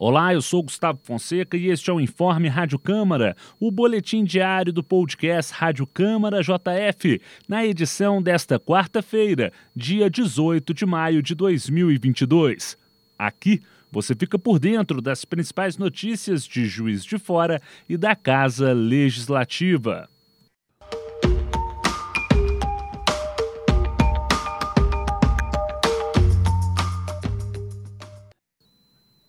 Olá, eu sou Gustavo Fonseca e este é o Informe Rádio Câmara, o boletim diário do podcast Rádio Câmara JF, na edição desta quarta-feira, dia 18 de maio de 2022. Aqui você fica por dentro das principais notícias de Juiz de Fora e da Casa Legislativa.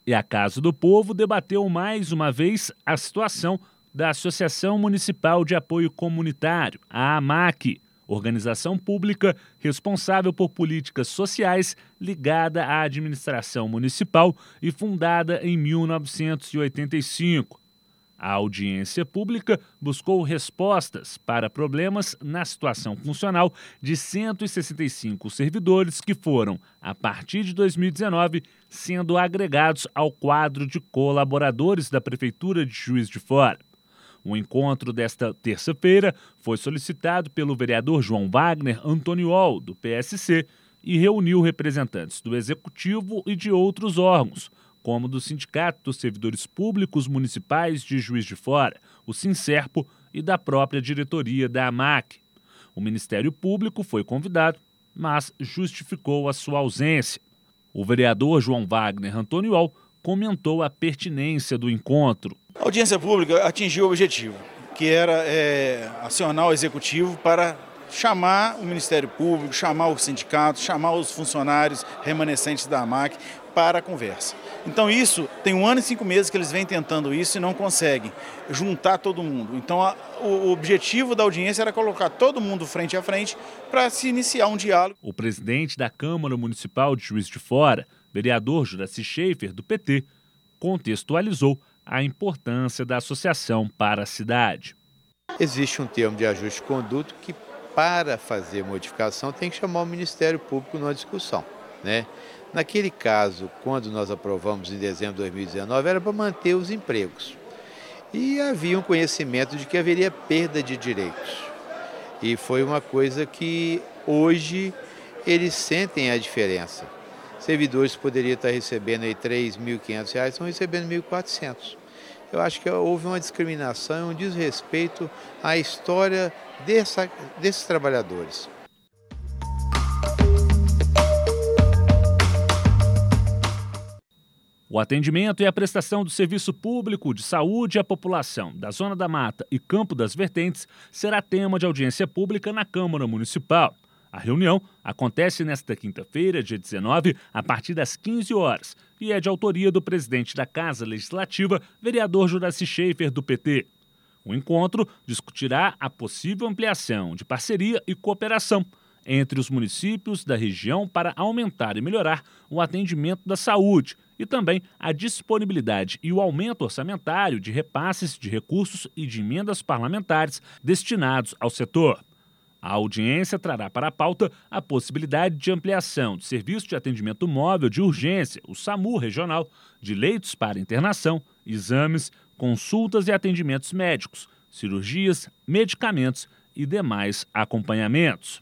E a Casa do Povo debateu mais uma vez a situação da Associação Municipal de Apoio Comunitário, a AMAC, organização pública responsável por políticas sociais ligada à administração municipal e fundada em 1985. A audiência pública buscou respostas para problemas na situação funcional de 165 servidores que foram, a partir de 2019, sendo agregados ao quadro de colaboradores da Prefeitura de Juiz de Fora. O encontro desta terça-feira foi solicitado pelo vereador João Wagner Antoniol, do PSC, e reuniu representantes do Executivo e de outros órgãos, como do Sindicato dos Servidores Públicos Municipais de Juiz de Fora, o Sincerpo, e da própria diretoria da AMAC. O Ministério Público foi convidado, mas justificou a sua ausência. O vereador João Wagner Antoniol comentou a pertinência do encontro. A audiência pública atingiu o objetivo, que era é, acionar o executivo para chamar o Ministério Público, chamar o sindicato, chamar os funcionários remanescentes da AMAC para a conversa. Então isso, tem um ano e cinco meses que eles vêm tentando isso e não conseguem juntar todo mundo. Então a, o objetivo da audiência era colocar todo mundo frente a frente para se iniciar um diálogo. O presidente da Câmara Municipal de Juiz de Fora, vereador Juraci Schaefer, do PT, contextualizou a importância da associação para a cidade. Existe um termo de ajuste de conduto que, para fazer modificação, tem que chamar o Ministério Público numa discussão. Né? Naquele caso, quando nós aprovamos em dezembro de 2019, era para manter os empregos. E havia um conhecimento de que haveria perda de direitos. E foi uma coisa que hoje eles sentem a diferença. Servidores poderiam estar recebendo aí R$ 3.500, estão recebendo R$ 1.400. Eu acho que houve uma discriminação, um desrespeito à história dessa, desses trabalhadores. O atendimento e a prestação do serviço público de saúde à população da Zona da Mata e Campo das Vertentes será tema de audiência pública na Câmara Municipal. A reunião acontece nesta quinta-feira, dia 19, a partir das 15 horas, e é de autoria do presidente da Casa Legislativa, vereador Juraci Schaefer, do PT. O encontro discutirá a possível ampliação de parceria e cooperação entre os municípios da região para aumentar e melhorar o atendimento da saúde e também a disponibilidade e o aumento orçamentário de repasses de recursos e de emendas parlamentares destinados ao setor. A audiência trará para a pauta a possibilidade de ampliação do Serviço de Atendimento Móvel de Urgência, o SAMU Regional, de leitos para internação, exames, consultas e atendimentos médicos, cirurgias, medicamentos e demais acompanhamentos.